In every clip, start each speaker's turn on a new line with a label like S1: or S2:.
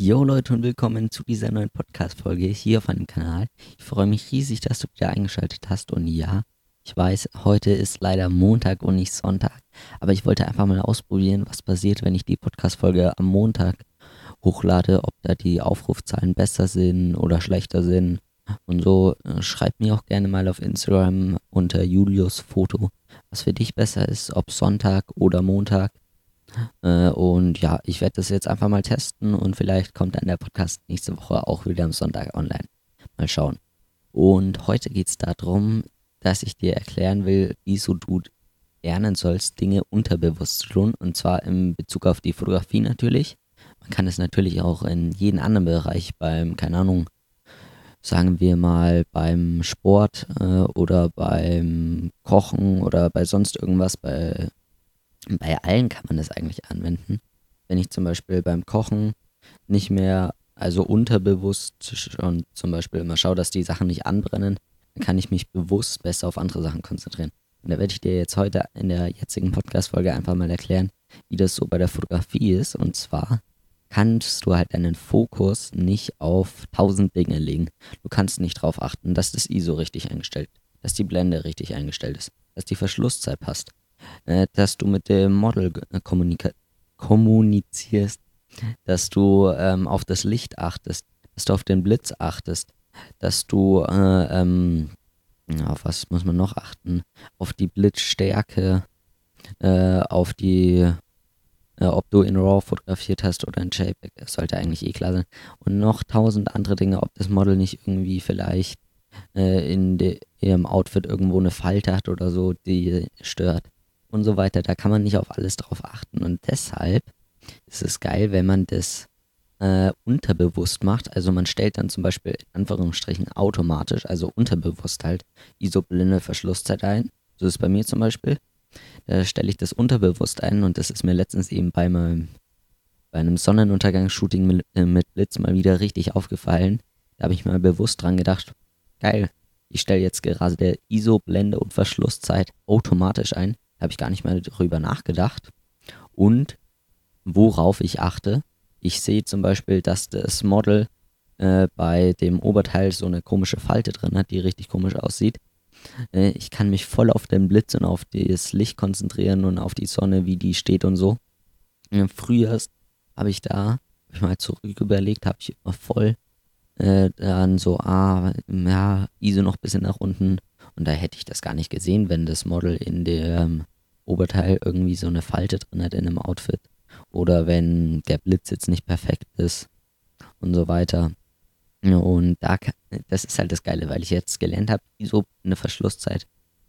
S1: Jo Leute und willkommen zu dieser neuen Podcast-Folge hier auf meinem Kanal. Ich freue mich riesig, dass du wieder eingeschaltet hast und ja, ich weiß, heute ist leider Montag und nicht Sonntag, aber ich wollte einfach mal ausprobieren, was passiert, wenn ich die Podcast-Folge am Montag hochlade, ob da die Aufrufzahlen besser sind oder schlechter sind und so. Äh, schreib mir auch gerne mal auf Instagram unter Julius Foto, was für dich besser ist, ob Sonntag oder Montag. Äh, und ja, ich werde das jetzt einfach mal testen und vielleicht kommt dann der Podcast nächste Woche auch wieder am Sonntag online. Mal schauen. Und heute geht es darum, dass ich dir erklären will, wieso du lernen sollst, Dinge unterbewusst zu tun. Und zwar in Bezug auf die Fotografie natürlich. Man kann es natürlich auch in jeden anderen Bereich beim, keine Ahnung, sagen wir mal beim Sport äh, oder beim Kochen oder bei sonst irgendwas, bei bei allen kann man das eigentlich anwenden. Wenn ich zum Beispiel beim Kochen nicht mehr, also unterbewusst schon zum Beispiel immer schaue, dass die Sachen nicht anbrennen, dann kann ich mich bewusst besser auf andere Sachen konzentrieren. Und da werde ich dir jetzt heute in der jetzigen Podcast-Folge einfach mal erklären, wie das so bei der Fotografie ist. Und zwar kannst du halt deinen Fokus nicht auf tausend Dinge legen. Du kannst nicht darauf achten, dass das ISO richtig eingestellt, dass die Blende richtig eingestellt ist, dass die Verschlusszeit passt, äh, dass du mit dem Model äh, kommunizierst, dass du ähm, auf das Licht achtest, dass du auf den Blitz achtest, dass du, äh, ähm, auf was muss man noch achten, auf die Blitzstärke, äh, auf die, äh, ob du in RAW fotografiert hast oder in JPEG, das sollte eigentlich eh klar sein, und noch tausend andere Dinge, ob das Model nicht irgendwie vielleicht äh, in de, ihrem Outfit irgendwo eine Falte hat oder so, die stört und so weiter. Da kann man nicht auf alles drauf achten. Und deshalb ist es geil, wenn man das äh, unterbewusst macht. Also man stellt dann zum Beispiel in Anführungsstrichen automatisch, also unterbewusst halt, isoblinde Verschlusszeit ein. So ist es bei mir zum Beispiel. Da stelle ich das unterbewusst ein und das ist mir letztens eben bei meinem bei einem Sonnenuntergangsshooting mit, äh, Blitz mal wieder richtig aufgefallen. Da habe ich mal bewusst dran gedacht, geil, ich stelle jetzt gerade der ISO-Blende und Verschlusszeit automatisch ein habe ich gar nicht mehr darüber nachgedacht. Und worauf ich achte, ich sehe zum Beispiel, dass das Model äh, bei dem Oberteil so eine komische Falte drin hat, die richtig komisch aussieht. Äh, ich kann mich voll auf den Blitz und auf das Licht konzentrieren und auf die Sonne, wie die steht und so. Äh, früher habe ich da, habe ich mal zurück überlegt, habe ich immer voll äh, dann so, ah, ja, ISO noch ein bisschen nach unten, und da hätte ich das gar nicht gesehen, wenn das Model in dem Oberteil irgendwie so eine Falte drin hat in einem Outfit. Oder wenn der Blitz jetzt nicht perfekt ist und so weiter. Und da, das ist halt das Geile, weil ich jetzt gelernt habe, so eine Verschlusszeit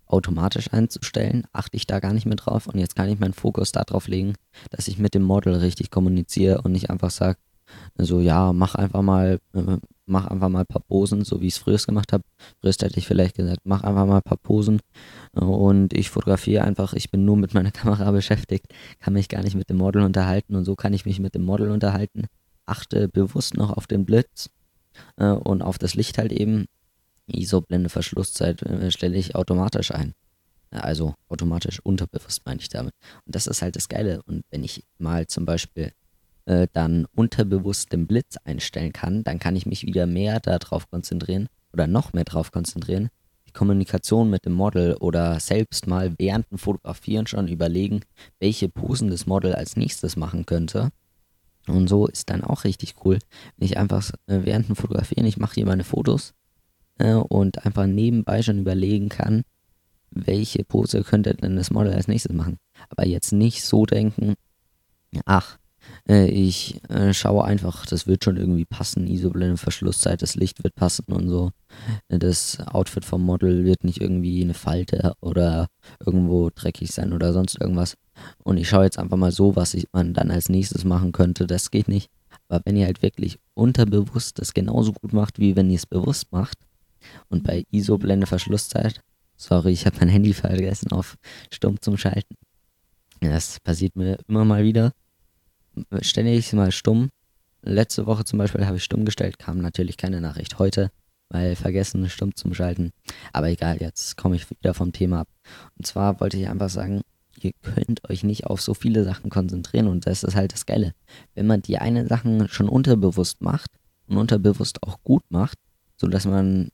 S1: automatisch einzustellen, achte ich da gar nicht mehr drauf und jetzt kann ich meinen Fokus darauf legen, dass ich mit dem Model richtig kommuniziere und nicht einfach sage, so ja, mach einfach mal, äh, mach einfach mal ein paar Posen, so wie ich es früher gemacht habe. Früher hätte ich vielleicht gesagt, mach einfach mal ein paar Posen und ich fotografiere einfach, ich bin nur mit meiner Kamera beschäftigt, kann mich gar nicht mit dem Model unterhalten und so kann ich mich mit dem Model unterhalten. Achte bewusst noch auf den Blitz äh, und auf das Licht halt eben. ISO-Blende Verschlusszeit äh, stelle ich automatisch ein. Also automatisch unterbewusst meine ich damit. Und das ist halt das Geile. Und wenn ich mal zum Beispiel äh, dann unterbewusst den Blitz einstellen kann, dann kann ich mich wieder mehr darauf konzentrieren oder noch mehr darauf konzentrieren, die Kommunikation mit dem Model oder selbst mal während dem Fotografieren schon überlegen, welche Posen das Model als nächstes machen könnte. Und so ist dann auch richtig cool, wenn ich einfach äh, während dem Fotografieren, ich mache hier meine Fotos äh, und einfach nebenbei schon überlegen kann, welche Pose könnte denn das Model als nächstes machen. Aber jetzt nicht so denken, ach, äh, ich äh, schaue einfach, das wird schon irgendwie passen. Isoblende Verschlusszeit, das Licht wird passen und so. Das Outfit vom Model wird nicht irgendwie eine Falte oder irgendwo dreckig sein oder sonst irgendwas. Und ich schaue jetzt einfach mal so, was ich, man dann als nächstes machen könnte. Das geht nicht. Aber wenn ihr halt wirklich unterbewusst das genauso gut macht, wie wenn ihr es bewusst macht, und bei ISO-Blende Verschlusszeit, sorry, ich habe mein Handy vergessen auf Stumm zum Schalten. Das passiert mir immer mal wieder ich mal stumm. Letzte Woche zum Beispiel habe ich stumm gestellt, kam natürlich keine Nachricht. Heute, weil vergessen, stumm zum Schalten. Aber egal, jetzt komme ich wieder vom Thema ab. Und zwar wollte ich einfach sagen, ihr könnt euch nicht auf so viele Sachen konzentrieren und das ist halt das Geile. Wenn man die eine Sachen schon unterbewusst macht und unterbewusst auch gut macht, sodass man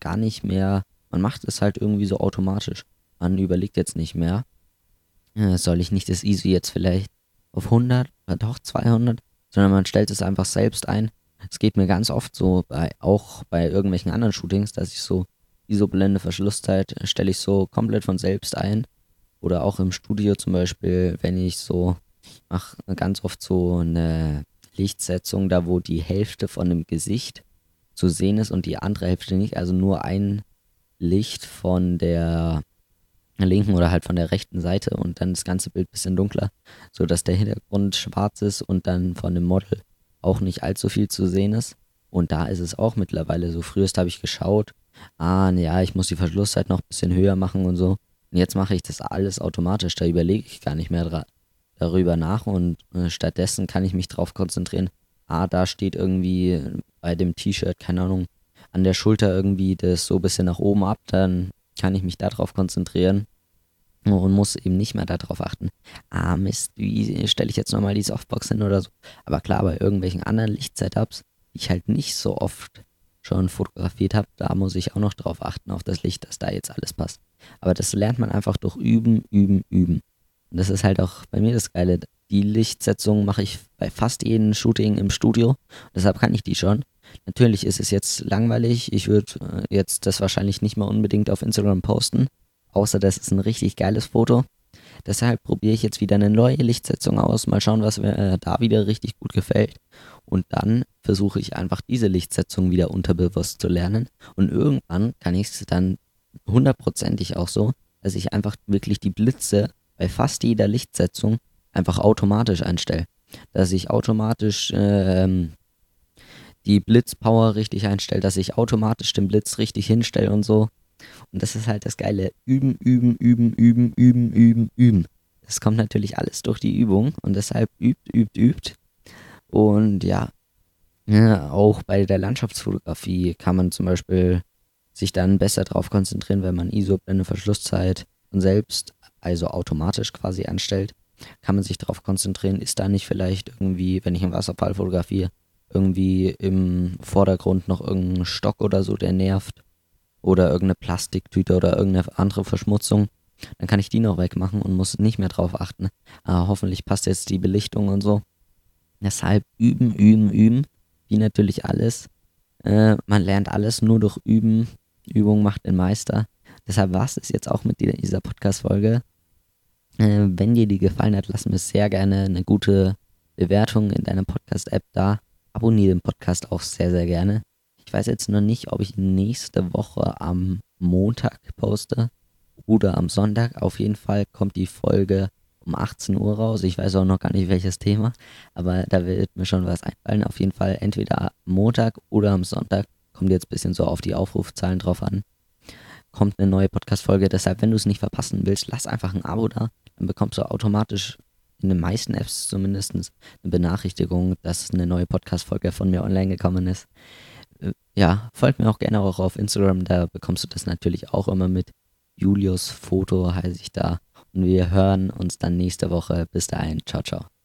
S1: gar nicht mehr, man macht es halt irgendwie so automatisch. Man überlegt jetzt nicht mehr, äh, soll ich nicht das ISO jetzt vielleicht auf 100 oder doch 200, sondern man stellt es einfach selbst ein. Es geht mir ganz oft so, bei, auch bei irgendwelchen anderen Shootings, dass ich so ISO-Blende, Verschlusszeit stelle ich so komplett von selbst ein. Oder auch im Studio zum Beispiel, wenn ich so, mache ganz oft so eine Lichtsetzung, da wo die Hälfte von dem Gesicht zu sehen ist und die andere Hälfte nicht. Also nur ein Licht von der linken oder halt von der rechten Seite und dann das ganze Bild bisschen dunkler, sodass der Hintergrund schwarz ist und dann von dem Model auch nicht allzu viel zu sehen ist. Und da ist es auch mittlerweile so. Frühest habe ich geschaut, ah, ja, ich muss die Verschlusszeit noch ein bisschen höher machen und so. Und jetzt mache ich das alles automatisch, da überlege ich gar nicht mehr darüber nach und äh, stattdessen kann ich mich darauf konzentrieren, ah, da steht irgendwie bei dem T-Shirt, keine Ahnung, an der Schulter irgendwie das so ein bisschen nach oben ab, dann kann ich mich darauf konzentrieren und muss eben nicht mehr darauf achten, ah Mist, wie stelle ich jetzt nochmal die Softbox hin oder so. Aber klar, bei irgendwelchen anderen Lichtsetups, die ich halt nicht so oft schon fotografiert habe, da muss ich auch noch drauf achten, auf das Licht, dass da jetzt alles passt. Aber das lernt man einfach durch Üben, Üben, Üben. Und das ist halt auch bei mir das Geile. Die Lichtsetzung mache ich bei fast jedem Shooting im Studio. Deshalb kann ich die schon. Natürlich ist es jetzt langweilig. Ich würde äh, jetzt das wahrscheinlich nicht mal unbedingt auf Instagram posten. Außer das ist ein richtig geiles Foto. Deshalb probiere ich jetzt wieder eine neue Lichtsetzung aus. Mal schauen, was mir äh, da wieder richtig gut gefällt. Und dann versuche ich einfach diese Lichtsetzung wieder unterbewusst zu lernen. Und irgendwann kann ich es dann hundertprozentig auch so, dass ich einfach wirklich die Blitze bei fast jeder Lichtsetzung einfach automatisch einstelle. Dass ich automatisch ähm, die Blitzpower richtig einstelle, dass ich automatisch den Blitz richtig hinstelle und so. Und das ist halt das Geile. Üben, üben, üben, üben, üben, üben, üben. Das kommt natürlich alles durch die Übung und deshalb übt, übt, übt. Und ja, ja, auch bei der Landschaftsfotografie kann man zum Beispiel sich dann besser darauf konzentrieren, wenn man ISO-Blende, Verschlusszeit und selbst, also automatisch quasi anstellt, kann man sich darauf konzentrieren, ist da nicht vielleicht irgendwie, wenn ich einen Wasserfall fotografiere, irgendwie im Vordergrund noch irgendein Stock oder so, der nervt oder irgendeine Plastiktüte oder irgendeine andere Verschmutzung, dann kann ich die noch wegmachen und muss nicht mehr drauf achten. Aber ah, hoffentlich passt jetzt die Belichtung und so. Deshalb üben, üben, üben, wie natürlich alles. Äh, man lernt alles nur durch Üben. Übung macht den Meister. Deshalb war es jetzt auch mit dieser Podcast-Folge. Äh, wenn dir die gefallen hat, lass mir sehr gerne eine gute Bewertung in deiner Podcast-App da. Abonniere den Podcast auch sehr, sehr gerne. Ich weiß jetzt noch nicht, ob ich nächste Woche am Montag poste oder am Sonntag. Auf jeden Fall kommt die Folge um 18 Uhr raus. Ich weiß auch noch gar nicht welches Thema, aber da wird mir schon was einfallen. Auf jeden Fall entweder Montag oder am Sonntag. Kommt jetzt ein bisschen so auf die Aufrufzahlen drauf an. Kommt eine neue Podcast-Folge. Deshalb, wenn du es nicht verpassen willst, lass einfach ein Abo da. Dann bekommst du automatisch in den meisten Apps zumindest eine Benachrichtigung, dass eine neue Podcast-Folge von mir online gekommen ist ja, folgt mir auch gerne auch auf Instagram, da bekommst du das natürlich auch immer mit. Julius Foto heiße ich da. Und wir hören uns dann nächste Woche. Bis dahin. Ciao, ciao.